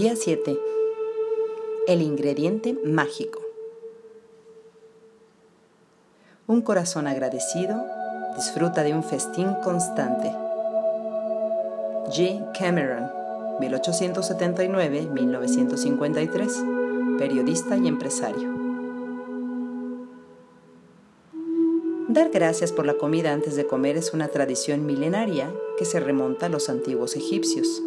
Día 7. El ingrediente mágico. Un corazón agradecido disfruta de un festín constante. G. Cameron, 1879-1953, periodista y empresario. Dar gracias por la comida antes de comer es una tradición milenaria que se remonta a los antiguos egipcios.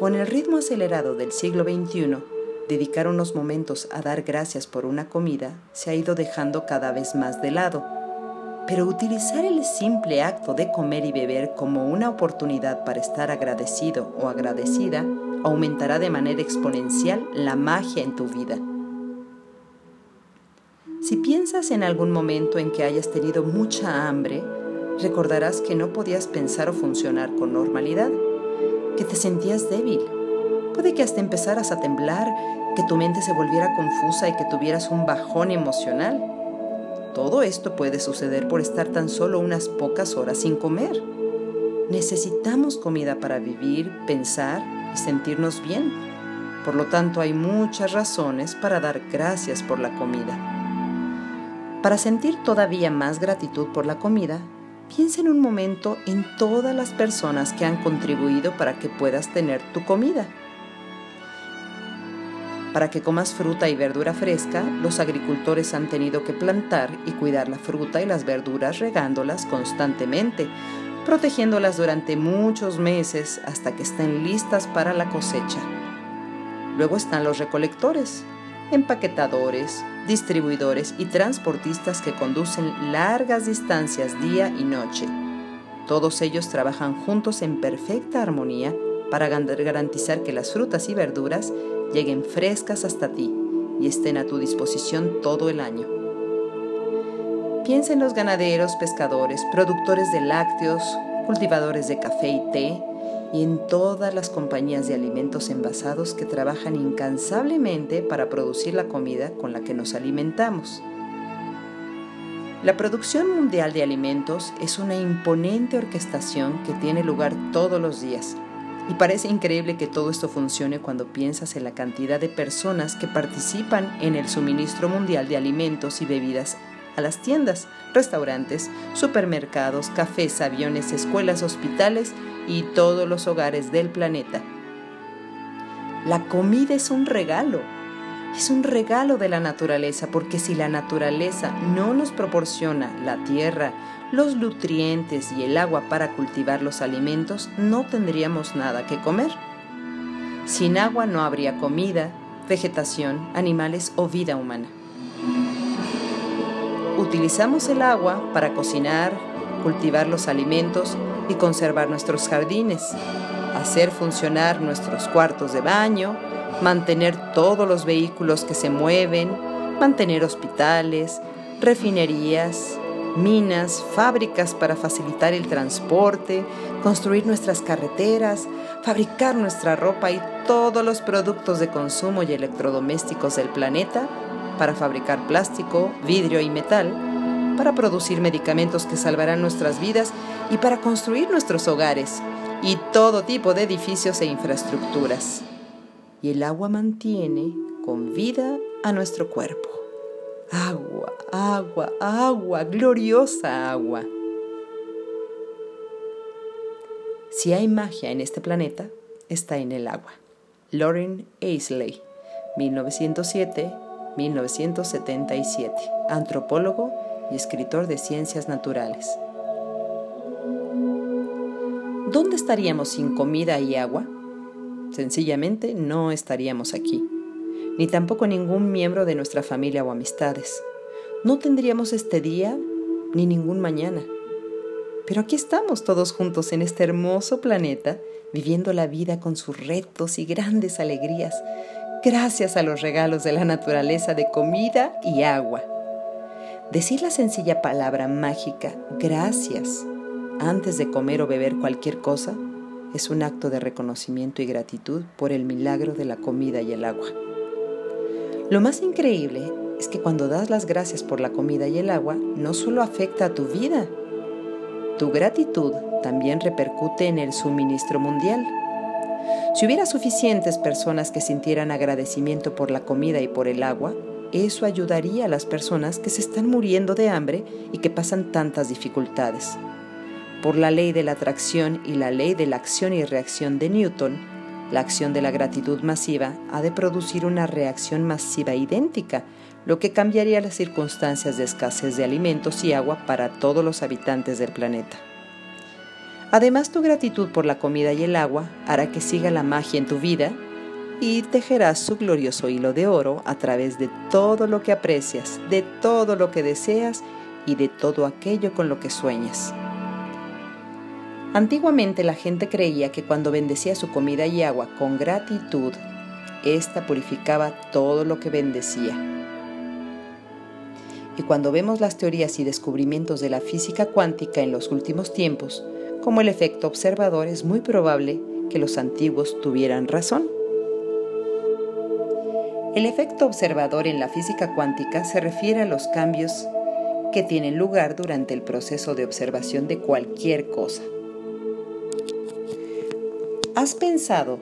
Con el ritmo acelerado del siglo XXI, dedicar unos momentos a dar gracias por una comida se ha ido dejando cada vez más de lado. Pero utilizar el simple acto de comer y beber como una oportunidad para estar agradecido o agradecida aumentará de manera exponencial la magia en tu vida. Si piensas en algún momento en que hayas tenido mucha hambre, recordarás que no podías pensar o funcionar con normalidad que te sentías débil. Puede que hasta empezaras a temblar, que tu mente se volviera confusa y que tuvieras un bajón emocional. Todo esto puede suceder por estar tan solo unas pocas horas sin comer. Necesitamos comida para vivir, pensar y sentirnos bien. Por lo tanto, hay muchas razones para dar gracias por la comida. Para sentir todavía más gratitud por la comida, Piensa en un momento en todas las personas que han contribuido para que puedas tener tu comida. Para que comas fruta y verdura fresca, los agricultores han tenido que plantar y cuidar la fruta y las verduras regándolas constantemente, protegiéndolas durante muchos meses hasta que estén listas para la cosecha. Luego están los recolectores, empaquetadores, distribuidores y transportistas que conducen largas distancias día y noche. Todos ellos trabajan juntos en perfecta armonía para garantizar que las frutas y verduras lleguen frescas hasta ti y estén a tu disposición todo el año. Piensa en los ganaderos, pescadores, productores de lácteos, cultivadores de café y té, y en todas las compañías de alimentos envasados que trabajan incansablemente para producir la comida con la que nos alimentamos. La producción mundial de alimentos es una imponente orquestación que tiene lugar todos los días y parece increíble que todo esto funcione cuando piensas en la cantidad de personas que participan en el suministro mundial de alimentos y bebidas a las tiendas, restaurantes, supermercados, cafés, aviones, escuelas, hospitales y todos los hogares del planeta. La comida es un regalo, es un regalo de la naturaleza, porque si la naturaleza no nos proporciona la tierra, los nutrientes y el agua para cultivar los alimentos, no tendríamos nada que comer. Sin agua no habría comida, vegetación, animales o vida humana. Utilizamos el agua para cocinar, cultivar los alimentos y conservar nuestros jardines, hacer funcionar nuestros cuartos de baño, mantener todos los vehículos que se mueven, mantener hospitales, refinerías, minas, fábricas para facilitar el transporte, construir nuestras carreteras, fabricar nuestra ropa y todos los productos de consumo y electrodomésticos del planeta para fabricar plástico, vidrio y metal para producir medicamentos que salvarán nuestras vidas y para construir nuestros hogares y todo tipo de edificios e infraestructuras. Y el agua mantiene con vida a nuestro cuerpo. Agua, agua, agua, gloriosa agua. Si hay magia en este planeta, está en el agua. Lauren Aisley, 1907-1977, antropólogo y escritor de ciencias naturales. ¿Dónde estaríamos sin comida y agua? Sencillamente no estaríamos aquí, ni tampoco ningún miembro de nuestra familia o amistades. No tendríamos este día ni ningún mañana. Pero aquí estamos todos juntos en este hermoso planeta, viviendo la vida con sus retos y grandes alegrías, gracias a los regalos de la naturaleza de comida y agua. Decir la sencilla palabra mágica, gracias, antes de comer o beber cualquier cosa, es un acto de reconocimiento y gratitud por el milagro de la comida y el agua. Lo más increíble es que cuando das las gracias por la comida y el agua, no solo afecta a tu vida, tu gratitud también repercute en el suministro mundial. Si hubiera suficientes personas que sintieran agradecimiento por la comida y por el agua, eso ayudaría a las personas que se están muriendo de hambre y que pasan tantas dificultades. Por la ley de la atracción y la ley de la acción y reacción de Newton, la acción de la gratitud masiva ha de producir una reacción masiva idéntica, lo que cambiaría las circunstancias de escasez de alimentos y agua para todos los habitantes del planeta. Además, tu gratitud por la comida y el agua hará que siga la magia en tu vida y tejerás su glorioso hilo de oro a través de todo lo que aprecias, de todo lo que deseas y de todo aquello con lo que sueñas. Antiguamente la gente creía que cuando bendecía su comida y agua con gratitud, ésta purificaba todo lo que bendecía. Y cuando vemos las teorías y descubrimientos de la física cuántica en los últimos tiempos, como el efecto observador, es muy probable que los antiguos tuvieran razón. El efecto observador en la física cuántica se refiere a los cambios que tienen lugar durante el proceso de observación de cualquier cosa. ¿Has pensado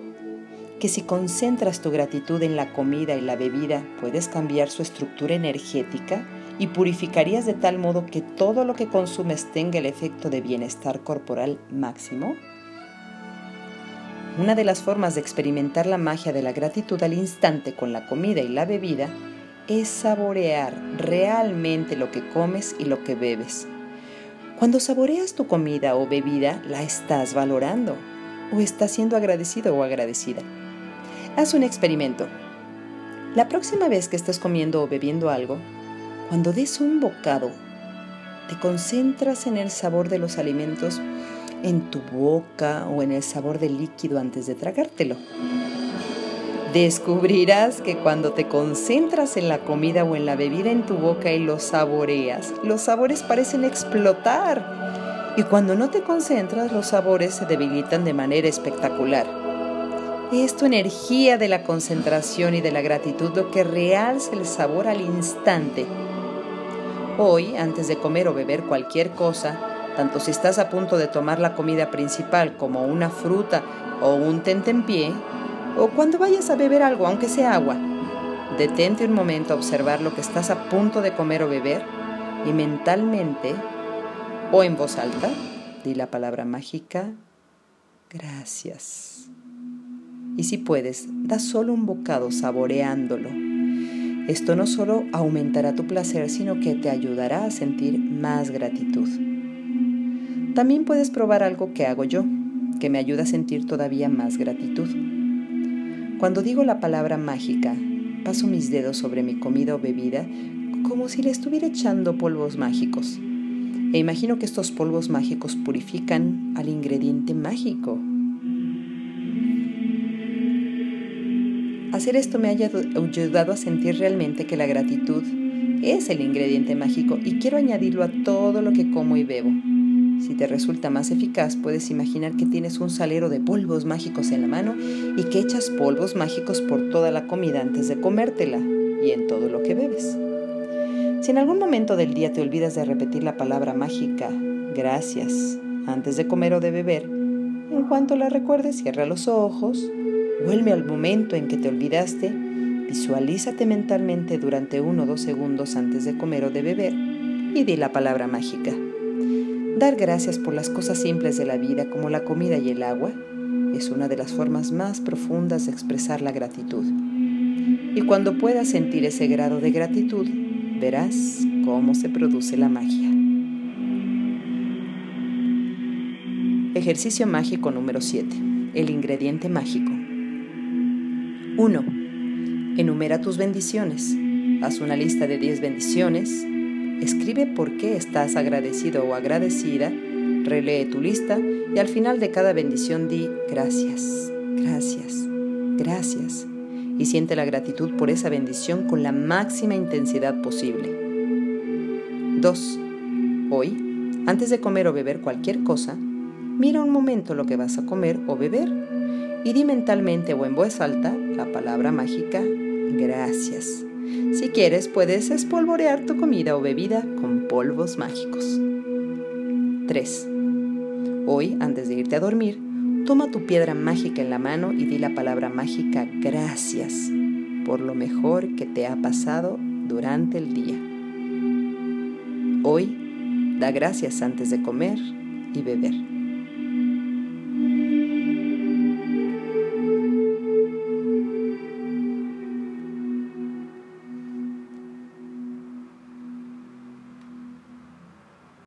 que si concentras tu gratitud en la comida y la bebida puedes cambiar su estructura energética y purificarías de tal modo que todo lo que consumes tenga el efecto de bienestar corporal máximo? Una de las formas de experimentar la magia de la gratitud al instante con la comida y la bebida es saborear realmente lo que comes y lo que bebes. Cuando saboreas tu comida o bebida, la estás valorando o estás siendo agradecido o agradecida. Haz un experimento. La próxima vez que estés comiendo o bebiendo algo, cuando des un bocado, te concentras en el sabor de los alimentos en tu boca o en el sabor del líquido antes de tragártelo. Descubrirás que cuando te concentras en la comida o en la bebida en tu boca y los saboreas, los sabores parecen explotar. Y cuando no te concentras, los sabores se debilitan de manera espectacular. Es tu energía de la concentración y de la gratitud lo que realza el sabor al instante. Hoy, antes de comer o beber cualquier cosa, tanto si estás a punto de tomar la comida principal como una fruta o un tentempié, o cuando vayas a beber algo, aunque sea agua. Detente un momento a observar lo que estás a punto de comer o beber y mentalmente o en voz alta di la palabra mágica gracias. Y si puedes, da solo un bocado saboreándolo. Esto no solo aumentará tu placer, sino que te ayudará a sentir más gratitud. También puedes probar algo que hago yo, que me ayuda a sentir todavía más gratitud. Cuando digo la palabra mágica, paso mis dedos sobre mi comida o bebida como si le estuviera echando polvos mágicos. E imagino que estos polvos mágicos purifican al ingrediente mágico. Hacer esto me ha ayudado a sentir realmente que la gratitud es el ingrediente mágico y quiero añadirlo a todo lo que como y bebo. Si te resulta más eficaz, puedes imaginar que tienes un salero de polvos mágicos en la mano y que echas polvos mágicos por toda la comida antes de comértela y en todo lo que bebes. Si en algún momento del día te olvidas de repetir la palabra mágica, gracias, antes de comer o de beber, en cuanto la recuerdes, cierra los ojos, vuelve al momento en que te olvidaste, visualízate mentalmente durante uno o dos segundos antes de comer o de beber y di la palabra mágica. Dar gracias por las cosas simples de la vida como la comida y el agua es una de las formas más profundas de expresar la gratitud. Y cuando puedas sentir ese grado de gratitud, verás cómo se produce la magia. Ejercicio mágico número 7. El ingrediente mágico. 1. Enumera tus bendiciones. Haz una lista de 10 bendiciones Escribe por qué estás agradecido o agradecida, relee tu lista y al final de cada bendición di gracias, gracias, gracias y siente la gratitud por esa bendición con la máxima intensidad posible. 2. Hoy, antes de comer o beber cualquier cosa, mira un momento lo que vas a comer o beber y di mentalmente o en voz alta la palabra mágica gracias si quieres, puedes espolvorear tu comida o bebida con polvos mágicos. 3. Hoy, antes de irte a dormir, toma tu piedra mágica en la mano y di la palabra mágica gracias por lo mejor que te ha pasado durante el día. Hoy, da gracias antes de comer y beber.